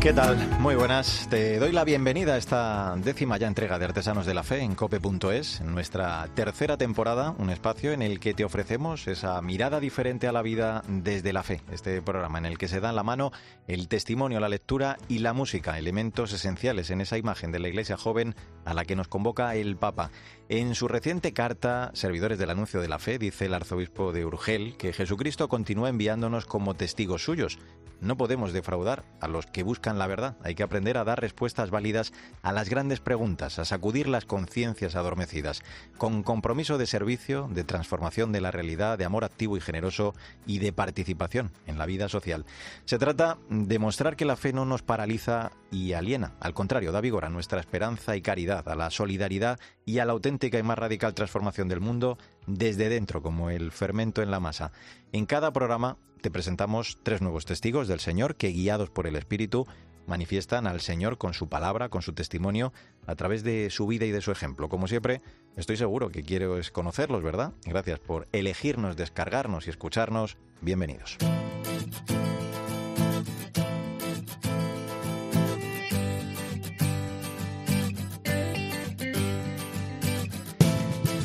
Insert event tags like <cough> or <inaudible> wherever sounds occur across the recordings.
¿Qué tal? Muy buenas. Te doy la bienvenida a esta décima ya entrega de Artesanos de la Fe en cope.es, en nuestra tercera temporada, un espacio en el que te ofrecemos esa mirada diferente a la vida desde la fe. Este programa en el que se dan la mano el testimonio, la lectura y la música, elementos esenciales en esa imagen de la iglesia joven a la que nos convoca el Papa. En su reciente carta, Servidores del Anuncio de la Fe, dice el arzobispo de Urgel que Jesucristo continúa enviándonos como testigos suyos. No podemos defraudar a los que buscan la verdad. Hay que aprender a dar respuestas válidas a las grandes preguntas, a sacudir las conciencias adormecidas, con compromiso de servicio, de transformación de la realidad, de amor activo y generoso y de participación en la vida social. Se trata de mostrar que la fe no nos paraliza y aliena, al contrario, da vigor a nuestra esperanza y caridad, a la solidaridad y a la auténtica y más radical transformación del mundo desde dentro, como el fermento en la masa. En cada programa te presentamos tres nuevos testigos del Señor que, guiados por el Espíritu, manifiestan al Señor con su palabra, con su testimonio, a través de su vida y de su ejemplo. Como siempre, estoy seguro que quiero conocerlos, ¿verdad? Gracias por elegirnos, descargarnos y escucharnos. Bienvenidos.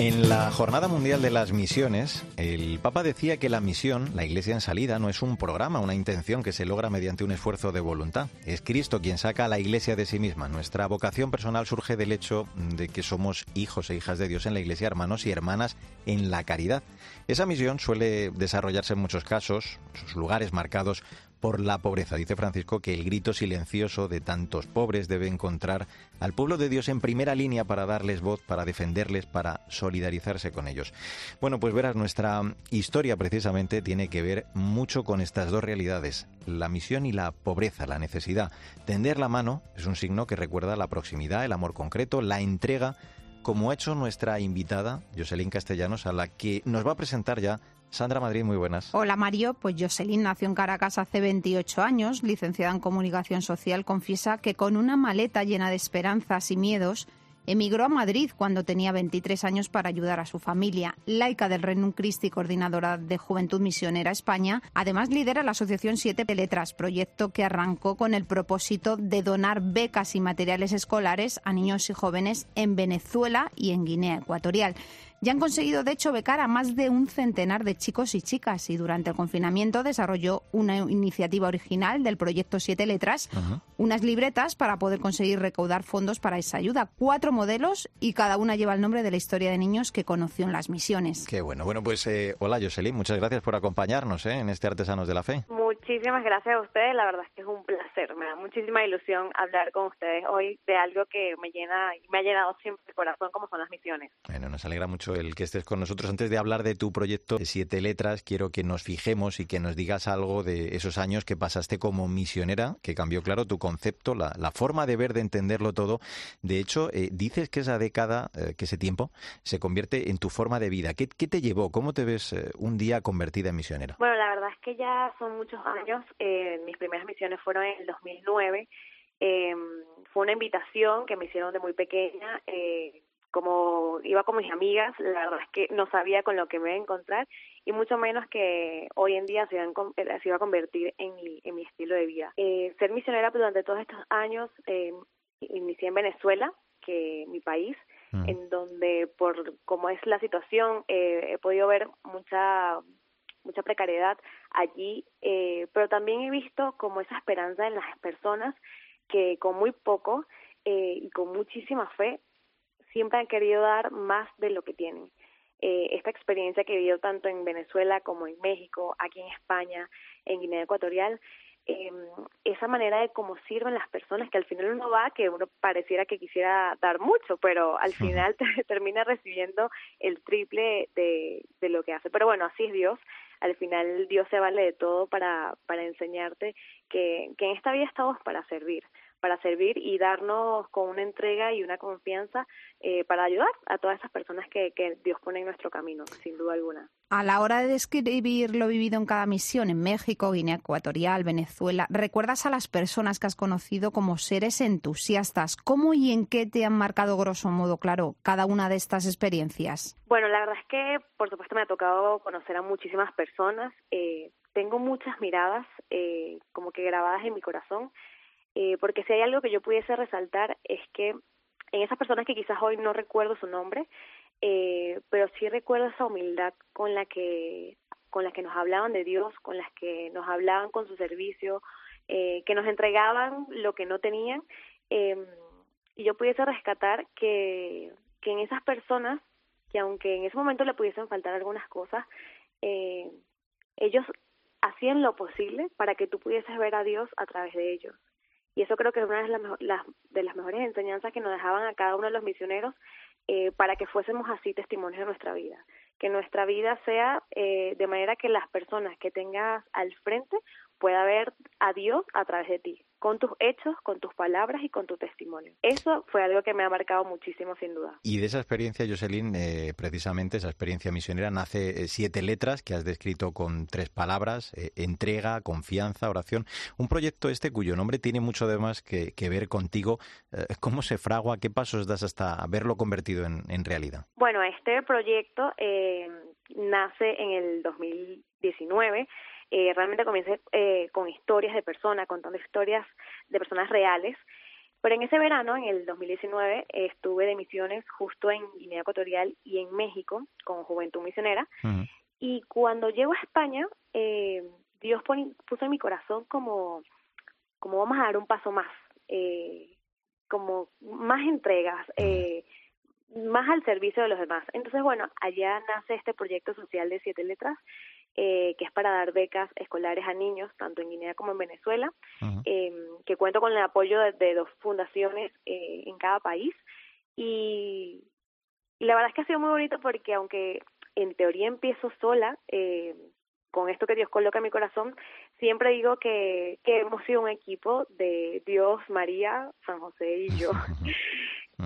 En la Jornada Mundial de las Misiones, el Papa decía que la misión, la Iglesia en salida, no es un programa, una intención que se logra mediante un esfuerzo de voluntad. Es Cristo quien saca a la Iglesia de sí misma. Nuestra vocación personal surge del hecho de que somos hijos e hijas de Dios en la Iglesia, hermanos y hermanas en la caridad. Esa misión suele desarrollarse en muchos casos, sus lugares marcados por la pobreza. Dice Francisco que el grito silencioso de tantos pobres debe encontrar al pueblo de Dios en primera línea para darles voz, para defenderles, para solidarizarse con ellos. Bueno, pues verás, nuestra historia precisamente tiene que ver mucho con estas dos realidades, la misión y la pobreza, la necesidad. Tender la mano es un signo que recuerda la proximidad, el amor concreto, la entrega, como ha hecho nuestra invitada, Jocelyn Castellanos, a la que nos va a presentar ya Sandra Madrid, muy buenas. Hola Mario, pues Jocelyn nació en Caracas hace 28 años, licenciada en comunicación social, confiesa que con una maleta llena de esperanzas y miedos, emigró a Madrid cuando tenía 23 años para ayudar a su familia. Laica del Renum Christi, coordinadora de Juventud Misionera España, además lidera la Asociación Siete Letras, proyecto que arrancó con el propósito de donar becas y materiales escolares a niños y jóvenes en Venezuela y en Guinea Ecuatorial. Ya han conseguido, de hecho, becar a más de un centenar de chicos y chicas y durante el confinamiento desarrolló una iniciativa original del proyecto Siete Letras, unas libretas para poder conseguir recaudar fondos para esa ayuda. Cuatro modelos y cada una lleva el nombre de la historia de niños que conoció en las misiones. Qué bueno. Bueno, pues eh, hola Jocelyn, muchas gracias por acompañarnos eh, en este Artesanos de la Fe. Muchísimas gracias a ustedes, la verdad es que es un placer, me da muchísima ilusión hablar con ustedes hoy de algo que me llena y me ha llenado siempre el corazón como son las misiones. Bueno, nos alegra mucho el que estés con nosotros. Antes de hablar de tu proyecto de siete letras, quiero que nos fijemos y que nos digas algo de esos años que pasaste como misionera, que cambió, claro, tu concepto, la, forma de ver, de entenderlo todo. De hecho, eh, dices que esa década, eh, que ese tiempo, se convierte en tu forma de vida. ¿Qué, te llevó? ¿Cómo te ves eh, un día convertida en misionera? Bueno, la verdad es que ya son muchos años. mis primeras misiones fueron en el 2009. Em, fue una invitación que me hicieron de muy pequeña como iba con mis amigas, la verdad es que no sabía con lo que me iba a encontrar y mucho menos que hoy en día se, eh, iba a convertir en mi, en mi estilo de vida. Eh, ser misionera pues, durante todos estos años, eh, inicié en Venezuela, que mi país, mm. en donde por cómo es la situación eh, he podido ver mucha mucha precariedad allí, eh, pero también he visto como esa esperanza en las personas que con muy poco eh, y con muchísima fe siempre han querido dar más de lo que tienen. Eh, esta experiencia que he vivido tanto en Venezuela como en México, aquí en España, en Guinea Ecuatorial, eh, esa manera de cómo sirven las personas, que al final uno va, que uno pareciera que quisiera dar mucho, pero al final <laughs> te, termina recibiendo el triple de, de lo que hace. Pero bueno, así es Dios. Al final Dios se vale de todo para, para enseñarte que, que en esta vida estamos para servir, para servir y darnos con una entrega y una confianza eh, para ayudar a todas esas personas que, que Dios pone en nuestro camino, sin duda alguna. A la hora de describir lo vivido en cada misión, en México, Guinea Ecuatorial, Venezuela, ¿recuerdas a las personas que has conocido como seres entusiastas? ¿Cómo y en qué te han marcado, grosso modo, claro, cada una de estas experiencias? Bueno, la verdad es que, por supuesto, me ha tocado conocer a muchísimas personas. Eh, tengo muchas miradas eh, como que grabadas en mi corazón, eh, porque si hay algo que yo pudiese resaltar es que en esas personas que quizás hoy no recuerdo su nombre, eh, pero sí recuerdo esa humildad con la que con las que nos hablaban de Dios, con las que nos hablaban con su servicio, eh, que nos entregaban lo que no tenían, eh, y yo pudiese rescatar que, que en esas personas, que aunque en ese momento le pudiesen faltar algunas cosas, eh, ellos hacían lo posible para que tú pudieses ver a Dios a través de ellos. Y eso creo que es una de las, de las mejores enseñanzas que nos dejaban a cada uno de los misioneros eh, para que fuésemos así testimonios de nuestra vida. Que nuestra vida sea eh, de manera que las personas que tengas al frente pueda ver a Dios a través de ti, con tus hechos, con tus palabras y con tu testimonio. Eso fue algo que me ha marcado muchísimo, sin duda. Y de esa experiencia, Jocelyn, eh, precisamente esa experiencia misionera, nace eh, siete letras que has descrito con tres palabras, eh, entrega, confianza, oración. Un proyecto este cuyo nombre tiene mucho de más que, que ver contigo. Eh, ¿Cómo se fragua? ¿Qué pasos das hasta verlo convertido en, en realidad? Bueno, este proyecto nace en el 2019 eh, realmente comencé eh, con historias de personas, contando historias de personas reales. Pero en ese verano, en el 2019, eh, estuve de misiones justo en Guinea Ecuatorial y en México con Juventud Misionera. Uh -huh. Y cuando llego a España, eh, Dios pon, puso en mi corazón como, como vamos a dar un paso más, eh, como más entregas, eh, más al servicio de los demás. Entonces, bueno, allá nace este proyecto social de siete letras eh, que es para dar becas escolares a niños, tanto en Guinea como en Venezuela, uh -huh. eh, que cuento con el apoyo de, de dos fundaciones eh, en cada país. Y, y, la verdad es que ha sido muy bonito porque aunque en teoría empiezo sola, eh, con esto que Dios coloca en mi corazón, siempre digo que, que hemos sido un equipo de Dios, María, San José y yo.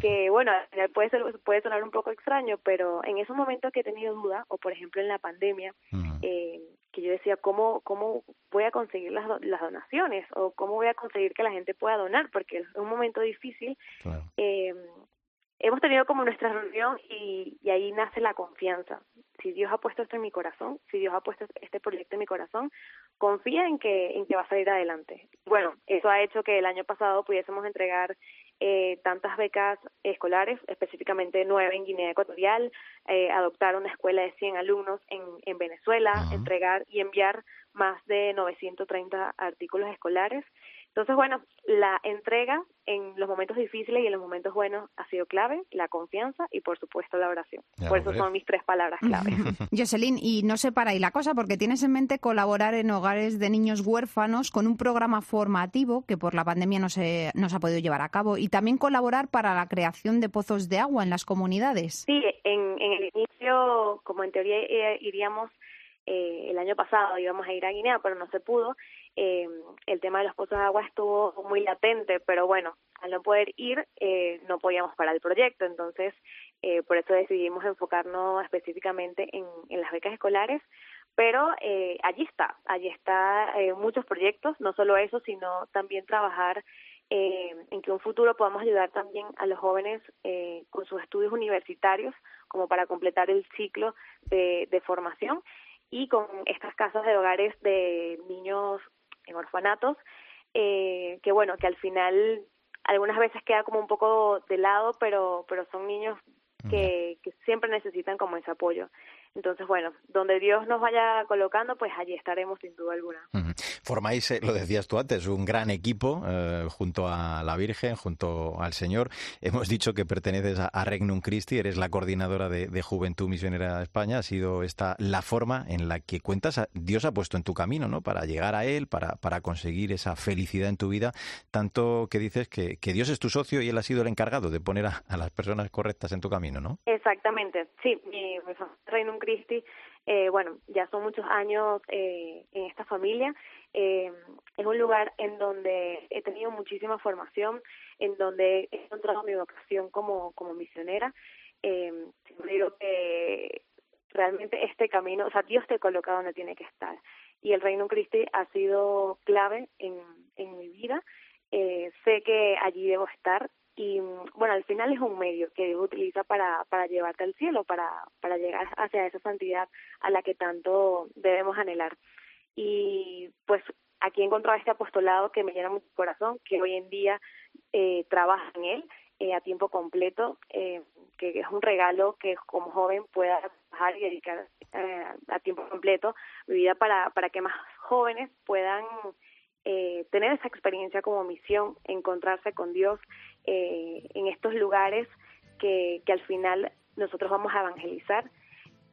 Que bueno, puede ser, puede sonar un poco extraño, pero en esos momentos que he tenido duda, o por ejemplo en la pandemia, uh -huh. eh, que yo decía, ¿cómo, ¿cómo voy a conseguir las, las donaciones? O ¿cómo voy a conseguir que la gente pueda donar? Porque es un momento difícil. Claro. Eh, hemos tenido como nuestra reunión y, y ahí nace la confianza. Si Dios ha puesto esto en mi corazón, si Dios ha puesto este proyecto en mi corazón, confía en que, en que va a salir adelante. Bueno, eso ha hecho que el año pasado pudiésemos entregar eh, tantas becas escolares, específicamente nueve en Guinea Ecuatorial, eh, adoptar una escuela de 100 alumnos en, en Venezuela, uh -huh. entregar y enviar más de 930 artículos escolares. Entonces, bueno, la entrega en los momentos difíciles y en los momentos buenos ha sido clave, la confianza y, por supuesto, la oración. Ya por eso son mis tres palabras clave. <laughs> <laughs> Jocelyn, y no se para ahí la cosa, porque tienes en mente colaborar en hogares de niños huérfanos con un programa formativo que por la pandemia no se, no se ha podido llevar a cabo y también colaborar para la creación de pozos de agua en las comunidades. Sí, en, en el inicio, como en teoría eh, iríamos eh, el año pasado íbamos a ir a Guinea, pero no se pudo. Eh, el tema de los pozos de agua estuvo muy latente, pero bueno, al no poder ir, eh, no podíamos parar el proyecto. Entonces, eh, por eso decidimos enfocarnos específicamente en, las becas escolares. Pero eh, allí está, allí está eh, muchos proyectos, no solo eso, sino también trabajar eh, en que un futuro podamos ayudar también a los jóvenes eh, con sus estudios universitarios, como para completar el ciclo de, de formación y con estas casas de hogares de niños en orfanatos, eh, que bueno, que al final algunas veces queda como un poco de lado, pero, pero son niños que, que siempre necesitan como ese apoyo. Entonces, bueno, donde Dios nos vaya colocando, pues allí estaremos sin duda alguna. Formáis, eh, lo decías tú antes, un gran equipo eh, junto a la Virgen, junto al Señor. Hemos dicho que perteneces a, a Regnum Christi, eres la coordinadora de, de, Juventud Misionera de España. Ha sido esta la forma en la que cuentas, Dios ha puesto en tu camino, ¿no? Para llegar a Él, para, para conseguir esa felicidad en tu vida. Tanto que dices que, que Dios es tu socio y Él ha sido el encargado de poner a, a las personas correctas en tu camino, ¿no? Exactamente, sí. Mi, mi Regnum Christi, eh, bueno, ya son muchos años eh, en esta familia. Eh, es un lugar en donde he tenido muchísima formación, en donde he encontrado mi vocación como, como misionera. Eh, que realmente este camino, o sea, Dios te coloca donde tiene que estar. Y el Reino Cristi ha sido clave en, en mi vida. Eh, sé que allí debo estar y bueno, al final es un medio que Dios utiliza para, para llevarte al cielo, para, para llegar hacia esa santidad a la que tanto debemos anhelar. Y pues aquí he encontrado este apostolado que me llena mucho corazón, que hoy en día eh, trabaja en él eh, a tiempo completo, eh, que es un regalo que como joven pueda trabajar y dedicar eh, a tiempo completo mi vida para, para que más jóvenes puedan eh, tener esa experiencia como misión, encontrarse con Dios eh, en estos lugares que, que al final nosotros vamos a evangelizar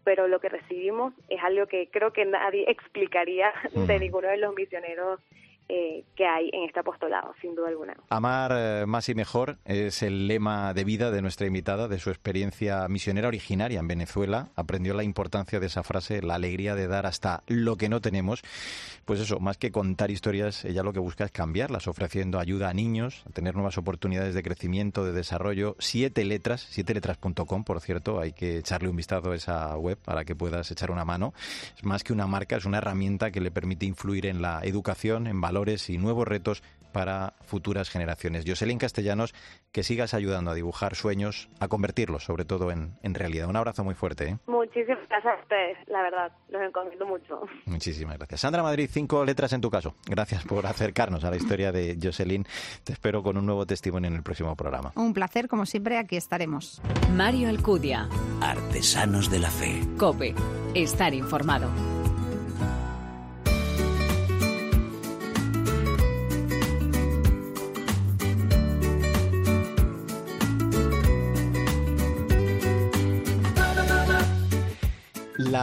pero lo que recibimos es algo que creo que nadie <laughs> explicaría de ninguno de los misioneros eh, que hay en este apostolado, sin duda alguna. Amar eh, más y mejor es el lema de vida de nuestra invitada, de su experiencia misionera originaria en Venezuela. Aprendió la importancia de esa frase, la alegría de dar hasta lo que no tenemos. Pues eso, más que contar historias, ella lo que busca es cambiarlas, ofreciendo ayuda a niños, a tener nuevas oportunidades de crecimiento, de desarrollo. Siete letras, siete letras.com, por cierto, hay que echarle un vistazo a esa web para que puedas echar una mano. Es más que una marca, es una herramienta que le permite influir en la educación, en valores y nuevos retos para futuras generaciones. Jocelyn Castellanos, que sigas ayudando a dibujar sueños, a convertirlos sobre todo en, en realidad. Un abrazo muy fuerte. ¿eh? Muchísimas gracias a ustedes, la verdad, los encomiendo mucho. Muchísimas gracias. Sandra Madrid, cinco letras en tu caso. Gracias por acercarnos a la historia de Jocelyn. Te espero con un nuevo testimonio en el próximo programa. Un placer, como siempre, aquí estaremos. Mario Alcudia. Artesanos de la Fe. Cope. Estar informado.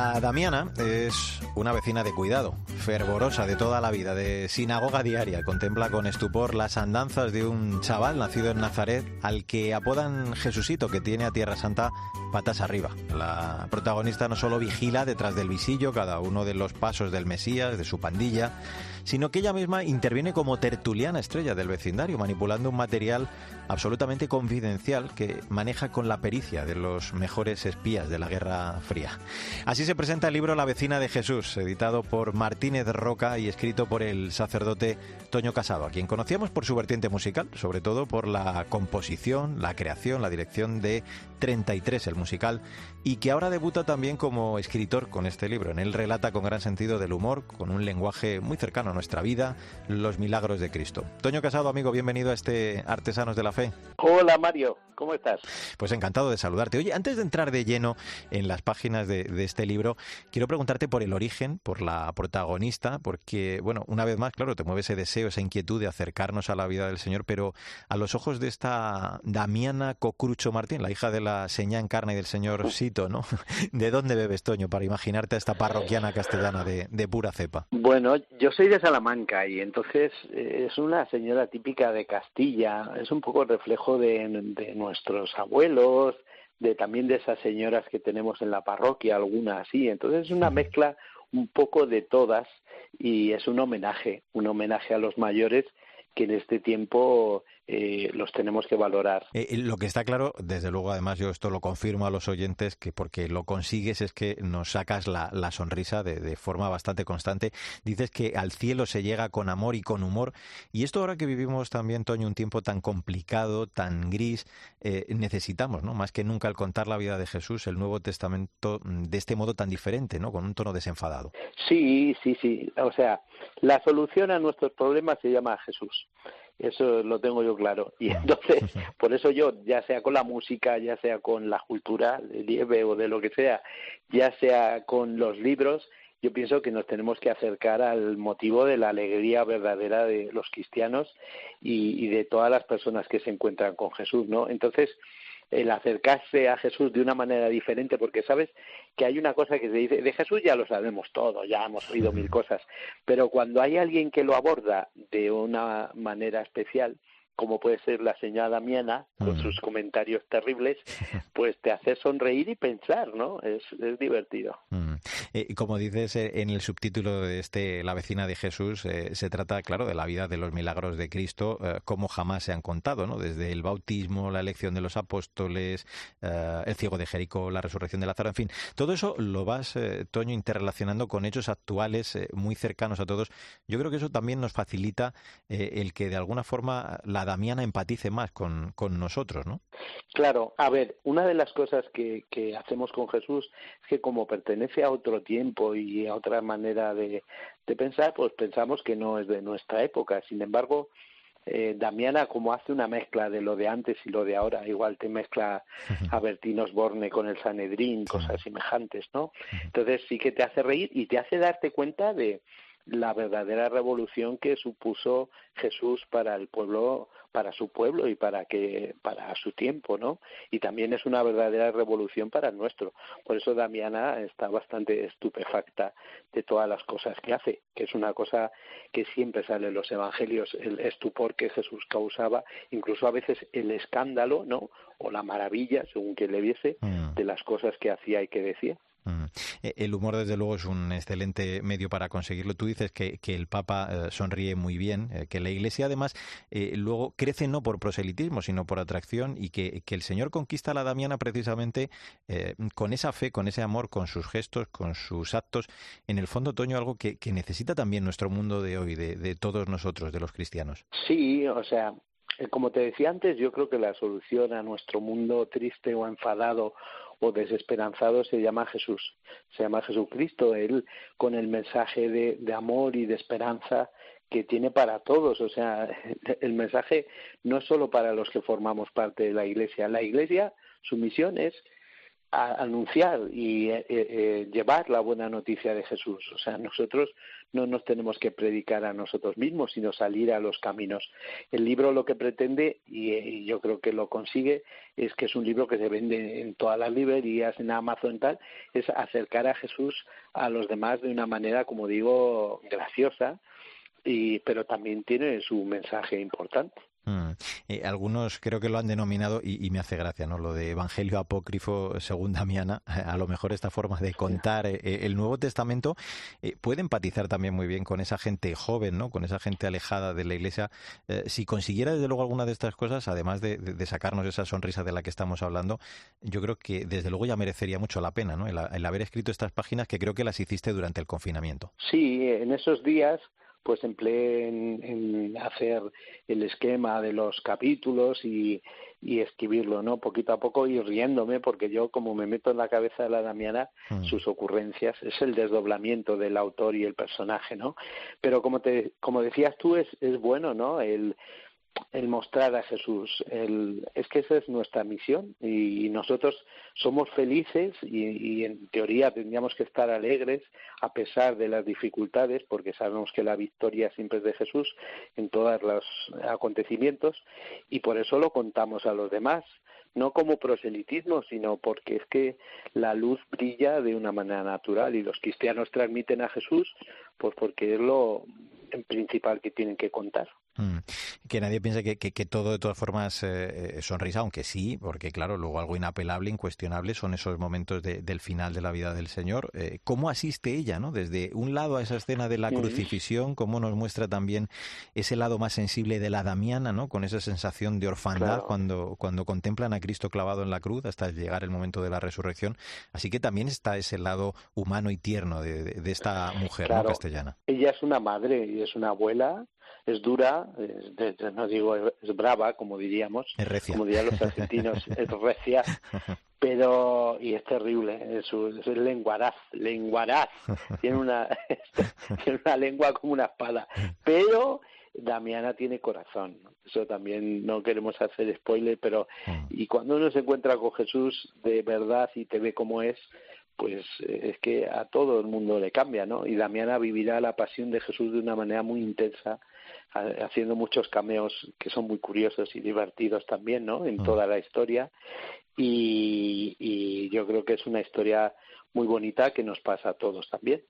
Damiana es una vecina de cuidado, fervorosa de toda la vida, de sinagoga diaria. Contempla con estupor las andanzas de un chaval nacido en Nazaret al que apodan Jesucito, que tiene a Tierra Santa patas arriba. La protagonista no solo vigila detrás del visillo cada uno de los pasos del Mesías, de su pandilla, sino que ella misma interviene como tertuliana estrella del vecindario, manipulando un material absolutamente confidencial que maneja con la pericia de los mejores espías de la Guerra Fría. Así se presenta el libro La vecina de Jesús, editado por Martínez Roca y escrito por el sacerdote Toño Casado, a quien conocíamos por su vertiente musical, sobre todo por la composición, la creación, la dirección de 33, el musical, y que ahora debuta también como escritor con este libro. En él relata con gran sentido del humor, con un lenguaje muy cercano a nuestra vida, los milagros de Cristo. Toño Casado, amigo, bienvenido a este Artesanos de la Fe. Hola Mario, ¿cómo estás? Pues encantado de saludarte. Oye, antes de entrar de lleno en las páginas de, de este libro, quiero preguntarte por el origen, por la protagonista, porque, bueno, una vez más, claro, te mueve ese deseo, esa inquietud de acercarnos a la vida del Señor, pero a los ojos de esta Damiana Cocrucho Martín, la hija de la seña en carne y del señor Sito, ¿no? <laughs> ¿De dónde bebes, Toño, para imaginarte a esta parroquiana castellana de, de pura cepa? Bueno, yo soy de Salamanca y entonces eh, es una señora típica de Castilla, es un poco reflejo de, de nuestros abuelos, de también de esas señoras que tenemos en la parroquia, algunas así. Entonces es una mezcla un poco de todas y es un homenaje, un homenaje a los mayores que en este tiempo eh, los tenemos que valorar. Eh, lo que está claro, desde luego, además yo esto lo confirmo a los oyentes, que porque lo consigues es que nos sacas la, la sonrisa de, de, forma bastante constante. Dices que al cielo se llega con amor y con humor. Y esto ahora que vivimos también, Toño, un tiempo tan complicado, tan gris, eh, necesitamos, ¿no? Más que nunca al contar la vida de Jesús, el Nuevo Testamento de este modo tan diferente, ¿no? Con un tono desenfadado. Sí, sí, sí. O sea, la solución a nuestros problemas se llama Jesús. Eso lo tengo yo claro. Y <laughs> entonces, <laughs> por eso yo, ya sea con la música, ya sea con la cultura de nieve o de lo que sea, ya sea con los libros, yo pienso que nos tenemos que acercar al motivo de la alegría verdadera de los cristianos y, y de todas las personas que se encuentran con Jesús, ¿no? Entonces, el acercarse a Jesús de una manera diferente, porque sabes que hay una cosa que se dice, de Jesús ya lo sabemos todo, ya hemos oído mil cosas, pero cuando hay alguien que lo aborda de una manera especial, como puede ser la señora Damiana, con mm. sus comentarios terribles, <laughs> pues te hace sonreír y pensar, ¿no? Es, es divertido. Mm. Eh, como dices eh, en el subtítulo de este La vecina de Jesús, eh, se trata, claro, de la vida de los milagros de Cristo, como jamás se han contado, ¿no? Desde el bautismo, la elección de los apóstoles, el ciego de Jericó, la resurrección de Lázaro, en fin, todo eso lo vas, Toño, interrelacionando con hechos actuales muy cercanos a todos. Yo creo que eso también nos facilita el que de alguna forma la Damiana empatice más con, con nosotros, ¿no? Claro, a ver, una de las cosas que, que hacemos con Jesús es que como pertenece a otro tiempo y a otra manera de, de pensar, pues pensamos que no es de nuestra época. Sin embargo, eh, Damiana como hace una mezcla de lo de antes y lo de ahora, igual te mezcla <laughs> a Bertín Osborne con el Sanedrín, cosas semejantes, ¿no? Entonces sí que te hace reír y te hace darte cuenta de la verdadera revolución que supuso Jesús para el pueblo para su pueblo y para que para su tiempo, ¿no? Y también es una verdadera revolución para el nuestro. Por eso Damiana está bastante estupefacta de todas las cosas que hace, que es una cosa que siempre sale en los evangelios, el estupor que Jesús causaba, incluso a veces el escándalo, ¿no? O la maravilla, según quien le viese, mm. de las cosas que hacía y que decía. Eh, el humor, desde luego, es un excelente medio para conseguirlo. Tú dices que, el Papa eh, sonríe muy bien, eh, que la Iglesia, además, luego crece no por proselitismo, sino por atracción y que, el Señor conquista a la Damiana precisamente con esa fe, con ese amor, con sus gestos, con sus actos. En el fondo, Toño, algo que, necesita también nuestro mundo de hoy, de, de todos nosotros, de los cristianos. Sí, o sea, como te decía antes, yo creo que la solución a nuestro mundo triste o enfadado o desesperanzado se llama Jesús, se llama Jesucristo, Él con el mensaje de, de amor y de esperanza que tiene para todos. O sea, <laughs> el mensaje no es solo para los que formamos parte de la Iglesia. La Iglesia, su misión es anunciar y eh, eh, llevar la buena noticia de Jesús. O sea, nosotros no nos tenemos que predicar a nosotros mismos, sino salir a los caminos. El libro lo que pretende, y, yo creo que lo consigue, es que es un libro que se vende en todas las librerías, en Amazon y tal, es acercar a Jesús a los demás de una manera, como digo, graciosa, y, pero también tiene su mensaje importante. Mm. Eh, algunos creo que lo han denominado, y, me hace gracia, ¿no? Lo de Evangelio apócrifo según Damiana. <laughs> A lo mejor esta forma de contar eh, eh, el Nuevo Testamento puede empatizar también muy bien con esa gente joven, ¿no? Con esa gente alejada de la Iglesia. si consiguiera, desde luego, alguna de estas cosas, además de, sacarnos esa sonrisa de la que estamos hablando, yo creo que, desde luego, ya merecería mucho la pena, ¿no? el haber escrito estas páginas que creo que las hiciste durante el confinamiento. Sí, en esos días pues empleé en, hacer el esquema de los capítulos y, y, escribirlo, ¿no? Poquito a poco y riéndome, porque yo como me meto en la cabeza de la Damiana, mm. sus ocurrencias, es el desdoblamiento del autor y el personaje, ¿no? Pero como te, como decías tú, es, es bueno, ¿no? El, el mostrar a Jesús. El, es que esa es nuestra misión y, nosotros somos felices y, en teoría tendríamos que estar alegres a pesar de las dificultades porque sabemos que la victoria siempre es de Jesús en todos los acontecimientos y por eso lo contamos a los demás no como proselitismo, sino porque es que la luz brilla de una manera natural y los cristianos transmiten a Jesús, pues porque es lo principal que tienen que contar. Mm. Que nadie piense que, que, todo de todas formas eh, sonrisa, aunque sí, porque claro, luego algo inapelable, incuestionable son esos momentos del final de la vida del Señor. Eh, ¿Cómo asiste ella, no? Desde un lado a esa escena de la crucifixión, cómo nos muestra también ese lado más sensible de la Damiana, ¿no? Con esa sensación de orfandad cuando, cuando contemplan a Cristo clavado en la cruz hasta llegar el momento de la resurrección. Así que también está ese lado humano y tierno de, esta mujer castellana. Ella es una madre y es una abuela es dura, no digo es brava, como diríamos, como dirían los argentinos, <laughs> es recia, pero y es terrible, es, es lenguaraz, lenguaraz, tiene una <laughs> tiene una lengua como una espada, pero Damiana tiene corazón, eso también no queremos hacer spoiler, pero mm. y cuando uno se encuentra con Jesús de verdad y te ve como es, pues es que a todo el mundo le cambia, ¿no? Y Damiana vivirá la pasión de Jesús de una manera muy intensa haciendo muchos cameos que son muy curiosos y divertidos también, ¿no? En mm. toda la historia. Y, y yo creo que es una historia muy bonita que nos pasa a todos también.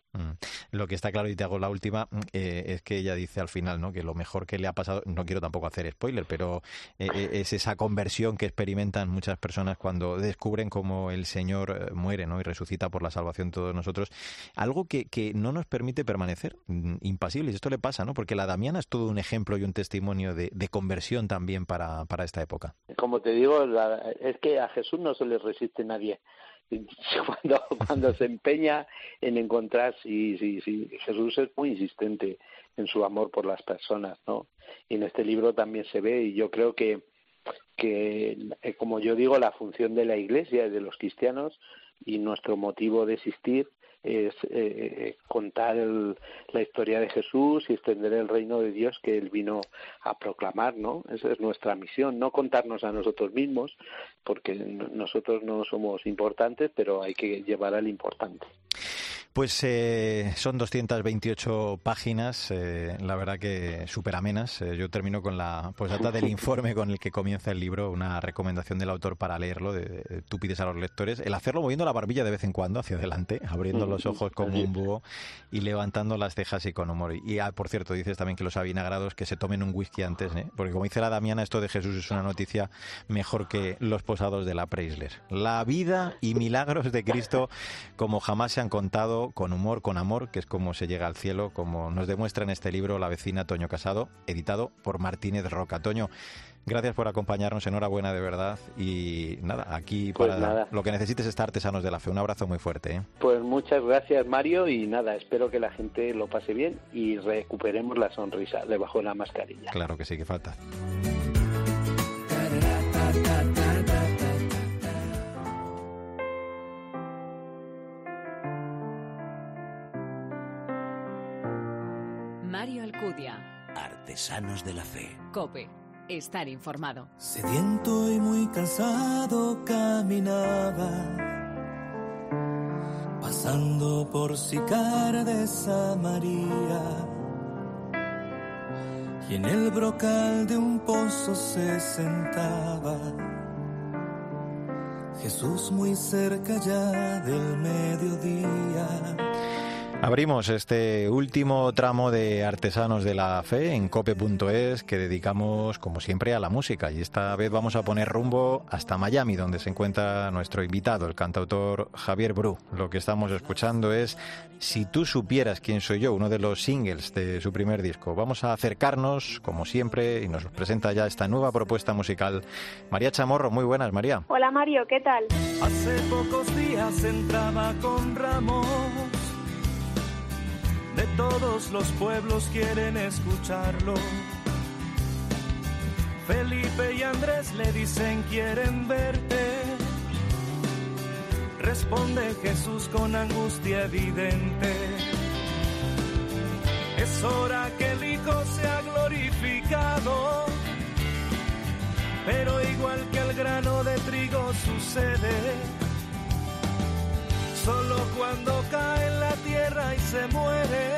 Mm. Lo que está claro, y te hago la última, eh, es que ella dice al final ¿no? que lo mejor que le ha pasado, no quiero tampoco hacer spoiler, pero eh, eh, es esa conversión que experimentan muchas personas cuando descubren cómo el Señor muere ¿no? y resucita por la salvación de todos nosotros. Algo que, que no nos permite permanecer mm, impasibles. Esto le pasa, ¿no? Porque la Damiana es todo un ejemplo y un testimonio de, conversión también para, para esta época. Como te digo, es que a Jesús no se le resiste nadie. <laughs> Cuando, cuando se empeña en encontrar, sí, sí, sí, Jesús es muy insistente en su amor por las personas, ¿no? Y en este libro también se ve, y yo creo que, que eh, como yo digo, la función de la Iglesia y de los cristianos y nuestro motivo de existir es eh, eh, contar la historia de Jesús y extender el reino de Dios que Él vino a proclamar, ¿no? Esa es nuestra misión, no contarnos a nosotros mismos, porque nosotros no somos importantes, pero hay que llevar al importante. Pues eh, son 228 páginas, eh, la verdad que súper amenas. Eh, yo termino con la posdata del <laughs> informe con el que comienza el libro, una recomendación del autor para leerlo, de, tú pides a los lectores, el hacerlo moviendo la barbilla de vez en cuando hacia adelante, abriendo los ojos <laughs> como un búho y levantando las cejas y con humor. Y ah, por cierto, dices también que los avinagrados que se tomen un whisky antes, porque como dice la Damiana, esto de Jesús es una noticia mejor que los posados de la Preisler. La vida y milagros de Cristo como jamás se han contado con humor, con amor, que es como se llega al cielo, como nos demuestra en este libro la vecina Toño Casado, editado por Martínez Roca. Toño, gracias por acompañarnos, enhorabuena de verdad. Y nada, aquí pues para lo que necesites estar artesanos de la fe. Un abrazo muy fuerte. ¿eh? Pues muchas gracias, Mario, y nada, espero que la gente lo pase bien y recuperemos la sonrisa debajo de la mascarilla. Claro que sí, que falta. Artesanos de la Fe. Cope. Estar informado. Sediento y muy cansado caminaba, pasando por Sicar de Samaria. Y en el brocal de un pozo se sentaba. Jesús muy cerca ya del mediodía. Abrimos este último tramo de Artesanos de la Fe en cope.es que dedicamos, como siempre, a la música. Y esta vez vamos a poner rumbo hasta Miami, donde se encuentra nuestro invitado, el cantautor Javier Bru. Lo que estamos escuchando es Si tú supieras quién soy yo, uno de los singles de su primer disco. Vamos a acercarnos, como siempre, y nos presenta ya esta nueva propuesta musical. María Chamorro, muy buenas, María. Hola, Mario, ¿qué tal? Hace pocos días entraba con Ramos de todos los pueblos quieren escucharlo. Felipe y Andrés le dicen quieren verte. Responde Jesús con angustia evidente. Es hora que el Hijo sea glorificado. Pero igual que el grano de trigo sucede solo cuando cae en la tierra y se muere.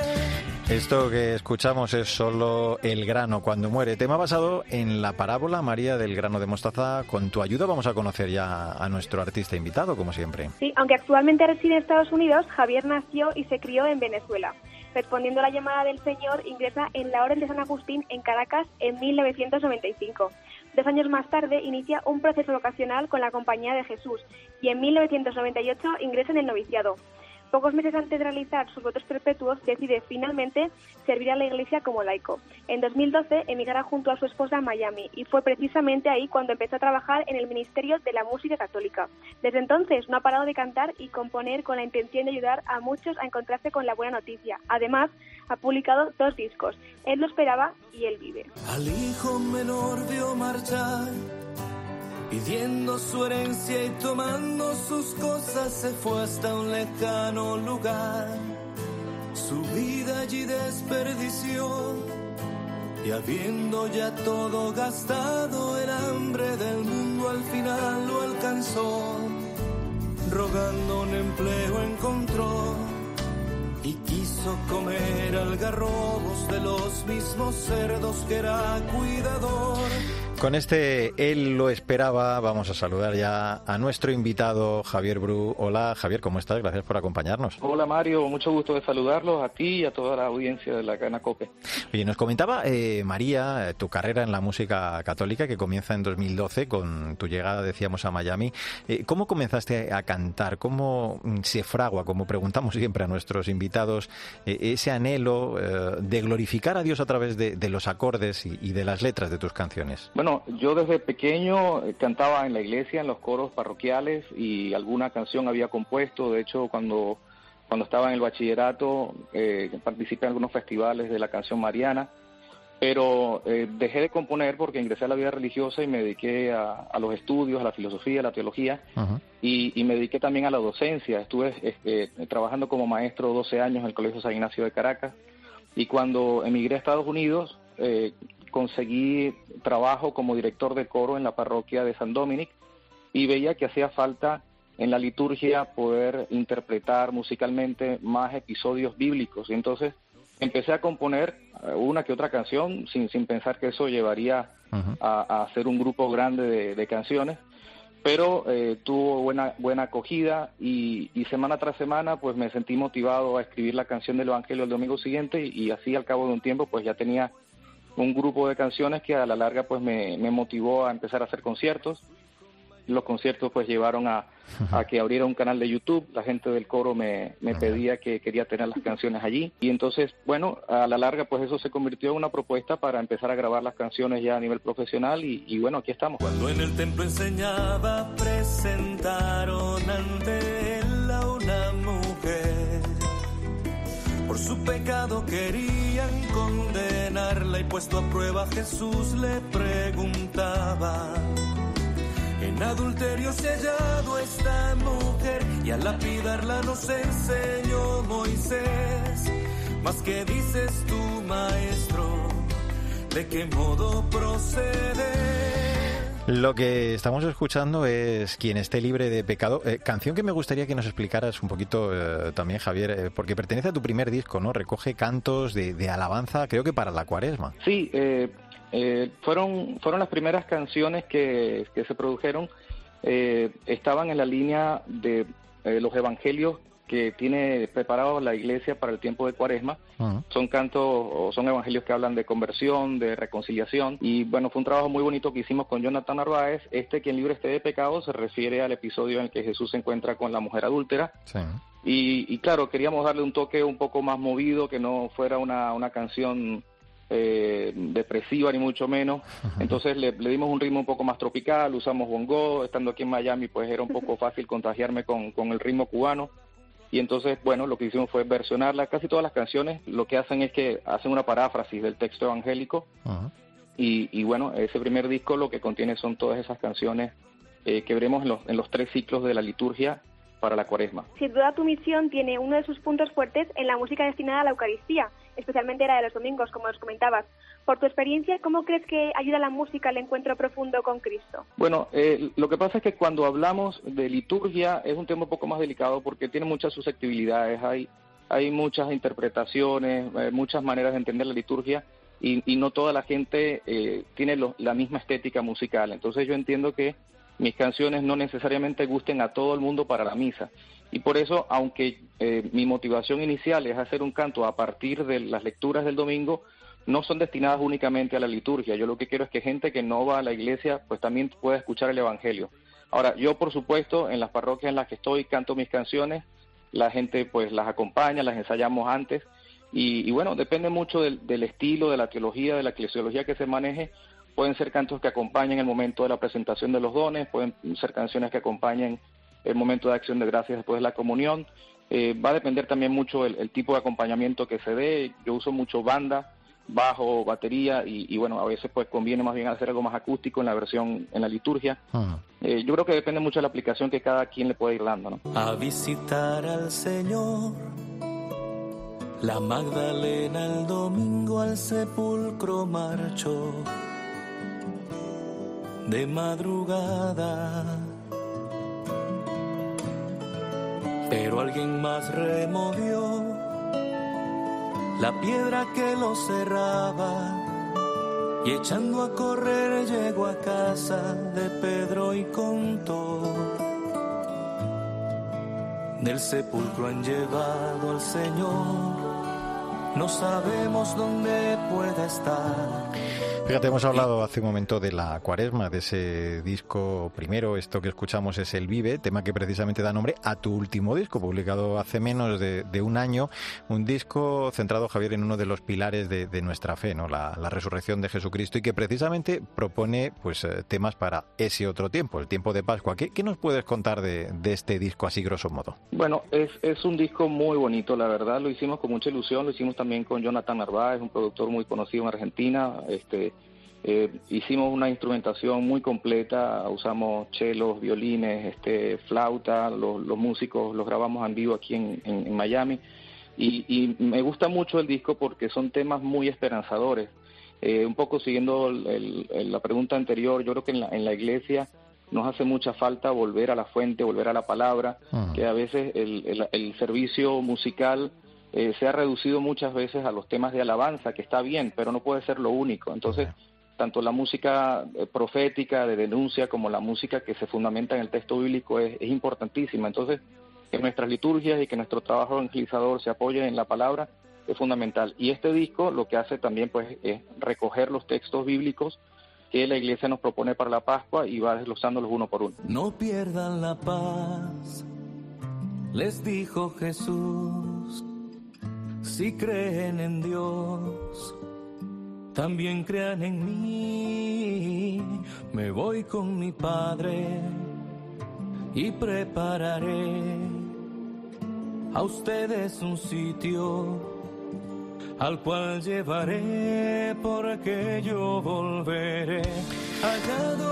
Esto que escuchamos es solo el grano cuando muere. Tema basado en la parábola María del grano de mostaza. Con tu ayuda vamos a conocer ya a nuestro artista invitado, como siempre. Sí, aunque actualmente reside en Estados Unidos, Javier nació y se crió en Venezuela. Respondiendo a la llamada del Señor, ingresa en la Orden de San Agustín en Caracas en 1995. Dos años más tarde inicia un proceso vocacional con la Compañía de Jesús y en 1998 ingresa en el noviciado. Pocos meses antes de realizar sus votos perpetuos, decide finalmente servir a la Iglesia como laico. En 2012 emigra junto a su esposa a Miami y fue precisamente ahí cuando empezó a trabajar en el Ministerio de la Música Católica. Desde entonces no ha parado de cantar y componer con la intención de ayudar a muchos a encontrarse con la buena noticia. Además, ha publicado dos discos, Él lo esperaba y Él vive. Pidiendo su herencia y tomando sus cosas se fue hasta un lejano lugar. Su vida allí desperdició y habiendo ya todo gastado, el hambre del mundo al final lo alcanzó. Rogando un empleo encontró y quiso comer algarrobos de los mismos cerdos que era cuidador. Con este Él lo esperaba, vamos a saludar ya a nuestro invitado Javier Bru. Hola Javier, ¿cómo estás? Gracias por acompañarnos. Hola Mario, mucho gusto de saludarlos a ti y a toda la audiencia de la Cana Cope. Y nos comentaba eh, María, eh, tu carrera en la música católica que comienza en 2012 con tu llegada, decíamos, a Miami. Eh, ¿Cómo comenzaste a cantar? ¿Cómo mm, se fragua, como preguntamos siempre a nuestros invitados, ese anhelo de glorificar a Dios a través de, los acordes y, y de las letras de tus canciones? Bueno, yo desde pequeño eh, cantaba en la iglesia, en los coros parroquiales y alguna canción había compuesto. De hecho, cuando, cuando estaba en el bachillerato, eh, participé en algunos festivales de la canción mariana. Pero eh, dejé de componer porque ingresé a la vida religiosa y me dediqué a, los estudios, a la filosofía, a la teología y, me dediqué también a la docencia. Estuve este, trabajando como maestro 12 años en el Colegio San Ignacio de Caracas y cuando emigré a Estados Unidos eh, conseguí trabajo como director de coro en la parroquia de San Dominic y veía que hacía falta en la liturgia poder interpretar musicalmente más episodios bíblicos. Y entonces empecé a componer eh, una que otra canción sin, sin pensar que eso llevaría a, hacer un grupo grande de, canciones, pero eh, tuvo buena, buena acogida y, semana tras semana pues me sentí motivado a escribir la canción del Evangelio el domingo siguiente y así al cabo de un tiempo pues ya tenía un grupo de canciones que a la larga pues me, motivó a empezar a hacer conciertos. Los conciertos pues llevaron a, que abriera un canal de YouTube, la gente del coro me, pedía que quería tener las canciones allí y entonces bueno, a la larga pues eso se convirtió en una propuesta para empezar a grabar las canciones ya a nivel profesional y, y bueno, aquí estamos. Cuando en el templo enseñaba presentaron ante por su pecado querían condenarla y puesto a prueba Jesús le preguntaba. En adulterio sellado esta mujer y al lapidarla nos enseñó Moisés. Mas que dices tú, maestro, de qué modo proceder. Lo que estamos escuchando es Quien esté libre de pecado, eh, canción que me gustaría que nos explicaras un poquito eh, también, Javier, eh, porque pertenece a tu primer disco, ¿no? Recoge cantos de, alabanza, creo que para la cuaresma. Sí, fueron, fueron las primeras canciones que, que se produjeron, estaban en la línea de los evangelios que tiene preparado la iglesia para el tiempo de cuaresma. Son cantos o son evangelios que hablan de conversión, de reconciliación. Y bueno, fue un trabajo muy bonito que hicimos con Jonathan Narváez. Este, quien libre esté de pecado, se refiere al episodio en el que Jesús se encuentra con la mujer adúltera. Y, claro, queríamos darle un toque un poco más movido, que no fuera una, una canción eh, depresiva ni mucho menos. Entonces le, dimos un ritmo un poco más tropical, usamos bongo, estando aquí en Miami pues era un poco fácil contagiarme con, con el ritmo cubano. Y entonces, bueno, lo que hicimos fue versionarla. Casi todas las canciones lo que hacen es que hacen una paráfrasis del texto evangélico. y, bueno, ese primer disco lo que contiene son todas esas canciones eh, que veremos en los, en los tres ciclos de la liturgia para la cuaresma. Sin duda tu misión tiene uno de sus puntos fuertes en la música destinada a la Eucaristía, especialmente la de los domingos, como nos comentabas. Por tu experiencia, ¿cómo crees que ayuda la música al encuentro profundo con Cristo? Bueno, eh, lo que pasa es que cuando hablamos de liturgia es un tema un poco más delicado porque tiene muchas susceptibilidades, hay, hay muchas interpretaciones, eh, muchas maneras de entender la liturgia y, no toda la gente eh, tiene la misma estética musical. Entonces yo entiendo que mis canciones no necesariamente gusten a todo el mundo para la misa. Y por eso, aunque eh, mi motivación inicial es hacer un canto a partir de las lecturas del domingo, no son destinadas únicamente a la liturgia. Yo lo que quiero es que gente que no va a la iglesia, pues también pueda escuchar el Evangelio. Ahora, yo por supuesto, en las parroquias en las que estoy, canto mis canciones, la gente pues las acompaña, las ensayamos antes, y, bueno, depende mucho del, del, estilo, de la teología, de la eclesiología que se maneje, Pueden ser cantos que acompañen el momento de la presentación de los dones, pueden ser canciones que acompañen el momento de acción de gracias después de la comunión. Eh, va a depender también mucho el, tipo de acompañamiento que se dé. Yo uso mucho banda, bajo, batería y, bueno, a veces pues conviene más bien hacer algo más acústico en la versión, en la liturgia. Eh, yo creo que depende mucho de la aplicación que cada quien le pueda ir dando. ¿no? A visitar al Señor. La Magdalena el domingo al sepulcro marchó de madrugada. Pero alguien más removió la piedra que lo cerraba Y echando a correr llegó a casa de Pedro y contó. Del sepulcro han llevado al Señor, no sabemos dónde puede estar. Fíjate, hemos hablado hace un momento de la cuaresma, de ese disco primero, esto que escuchamos es El Vive, tema que precisamente da nombre a tu último disco, publicado hace menos de, un año, un disco centrado, Javier, en uno de los pilares de, nuestra fe, ¿no? La, resurrección de Jesucristo, y que precisamente propone pues eh, temas para ese otro tiempo, el tiempo de Pascua. ¿Qué, nos puedes contar de, este disco así grosso modo? Bueno, es, es un disco muy bonito, la verdad, lo hicimos con mucha ilusión, lo hicimos también con Jonathan Narváez, un productor muy conocido en Argentina, este eh, hicimos una instrumentación muy completa, usamos chelos, violines, este, flauta, los, músicos los grabamos en vivo aquí en, Miami y, me gusta mucho el disco porque son temas muy esperanzadores. Eh, un poco siguiendo la pregunta anterior, yo creo que en la, iglesia nos hace mucha falta volver a la fuente, volver a la palabra, que a veces el, servicio musical eh, se ha reducido muchas veces a los temas de alabanza, que está bien, pero no puede ser lo único. Entonces, tanto la música eh, profética de denuncia como la música que se fundamenta en el texto bíblico es, importantísima. Entonces, que nuestras liturgias y que nuestro trabajo evangelizador se apoye en la palabra es fundamental. Y este disco lo que hace también pues es recoger los textos bíblicos que la iglesia nos propone para la Pascua y va desglosándolos uno por uno. No pierdan la paz, les dijo Jesús, si creen en Dios también crean en mí. Me voy con mi Padre y prepararé a ustedes un sitio al cual llevaré porque yo volveré.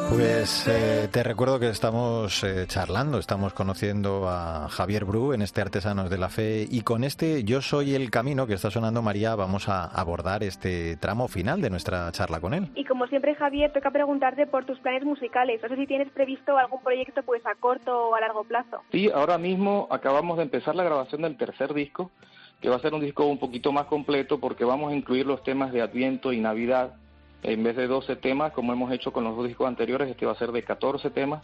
Pues eh, te recuerdo que estamos eh, charlando, estamos conociendo a Javier Bru en este Artesanos de la Fe y con este Yo soy el camino que está sonando María vamos a abordar este tramo final de nuestra charla con él. Y como siempre Javier, toca preguntarte por tus planes musicales, no sé si tienes previsto algún proyecto pues a corto o a largo plazo. Sí, ahora mismo acabamos de empezar la grabación del tercer disco que va a ser un disco un poquito más completo porque vamos a incluir los temas de Adviento y Navidad. En vez de 12 temas, como hemos hecho con los dos discos anteriores, este va a ser de 14 temas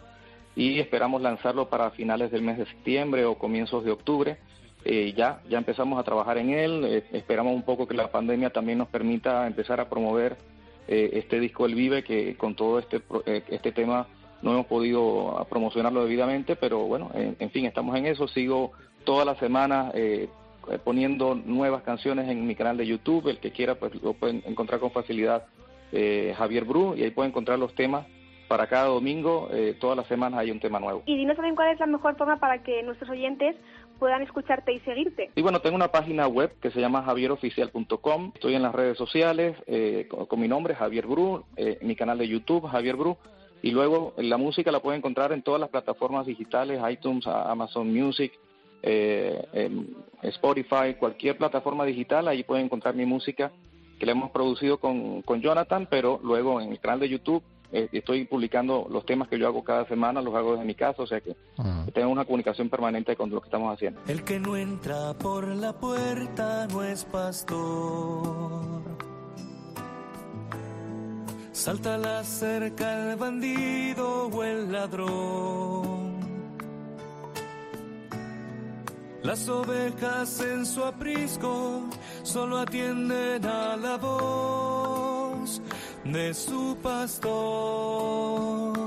y esperamos lanzarlo para finales del mes de septiembre o comienzos de octubre. Eh, ya, ya empezamos a trabajar en él, eh, esperamos un poco que la pandemia también nos permita empezar a promover eh, este disco El Vive, que con todo este, este tema no hemos podido promocionarlo debidamente, pero bueno, en, en fin, estamos en eso, sigo toda la semana eh, poniendo nuevas canciones en mi canal de YouTube. El que quiera, pues lo pueden encontrar con facilidad eh, Javier Bru y ahí pueden encontrar los temas para cada domingo. Eh, todas las semanas hay un tema nuevo. Y dinos también cuál es la mejor forma para que nuestros oyentes puedan escucharte y seguirte. Y bueno, tengo una página web que se llama javieroficial.com. Estoy en las redes sociales con, mi nombre, Javier Bru, mi canal de YouTube, Javier Bru. Y luego la música la pueden encontrar en todas las plataformas digitales, iTunes, Amazon Music, eh, Spotify, cualquier plataforma digital, ahí pueden encontrar mi música que la hemos producido con, con Jonathan, pero luego en el canal de YouTube eh, estoy publicando los temas que yo hago cada semana, los hago desde mi casa, o sea que, ah. tengo una comunicación permanente con lo que estamos haciendo. El que no entra por la puerta no es pastor. Salta la cerca el bandido o el ladrón Las ovejas en su aprisco solo atienden a la voz de su pastor.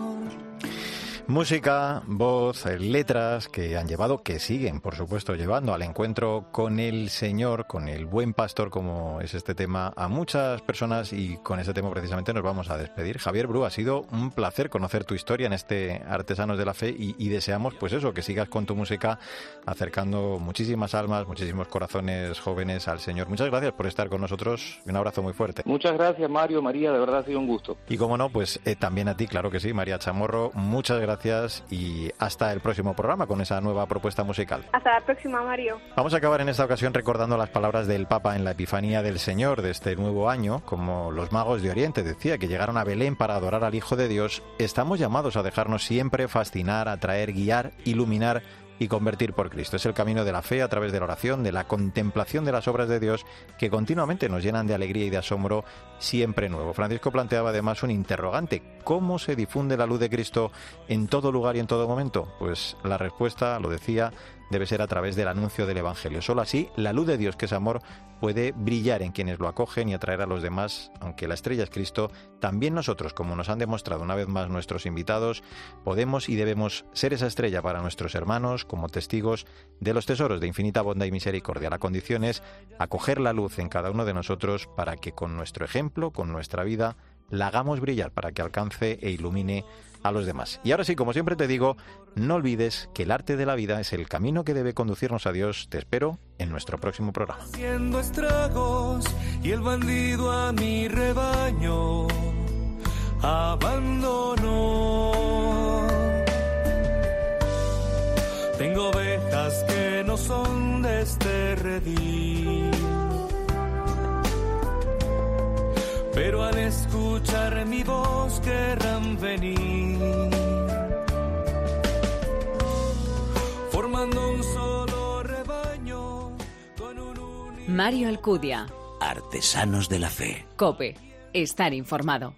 Música, voz, eh, letras que han llevado, que siguen, por supuesto, llevando al encuentro con el Señor, con el buen pastor, como es este tema, a muchas personas y con este tema precisamente nos vamos a despedir. Javier Bru, ha sido un placer conocer tu historia en este Artesanos de la Fe y, deseamos, pues eso, que sigas con tu música acercando muchísimas almas, muchísimos corazones jóvenes al Señor. Muchas gracias por estar con nosotros. Un abrazo muy fuerte. Muchas gracias, Mario, María, de verdad ha sido un gusto. Y como no, pues eh, también a ti, claro que sí, María Chamorro, muchas gracias gracias y hasta el próximo programa con esa nueva propuesta musical. Hasta la próxima, Mario. Vamos a acabar en esta ocasión recordando las palabras del Papa en la Epifanía del Señor de este nuevo año, como los magos de Oriente decía que llegaron a Belén para adorar al Hijo de Dios, estamos llamados a dejarnos siempre fascinar, atraer, guiar, iluminar y convertir por Cristo. Es el camino de la fe a través de la oración, de la contemplación de las obras de Dios que continuamente nos llenan de alegría y de asombro siempre nuevo. Francisco planteaba además un interrogante. ¿Cómo se difunde la luz de Cristo en todo lugar y en todo momento? Pues la respuesta, lo decía, debe ser a través del anuncio del Evangelio. Solo así la luz de Dios, que es amor, puede brillar en quienes lo acogen y atraer a los demás, aunque la estrella es Cristo, también nosotros, como nos han demostrado una vez más nuestros invitados, podemos y debemos ser esa estrella para nuestros hermanos como testigos de los tesoros de infinita bondad y misericordia. La condición es acoger la luz en cada uno de nosotros para que con nuestro ejemplo, con nuestra vida, la hagamos brillar para que alcance e ilumine a los demás. Y ahora sí, como siempre te digo, no olvides que el arte de la vida es el camino que debe conducirnos a Dios. Te espero en nuestro próximo programa. Tengo ovejas que no son de este. Pero al escuchar mi voz querrán venir. Formando un solo rebaño con un único... Mario Alcudia. Artesanos de la Fe. Cope. Estar informado.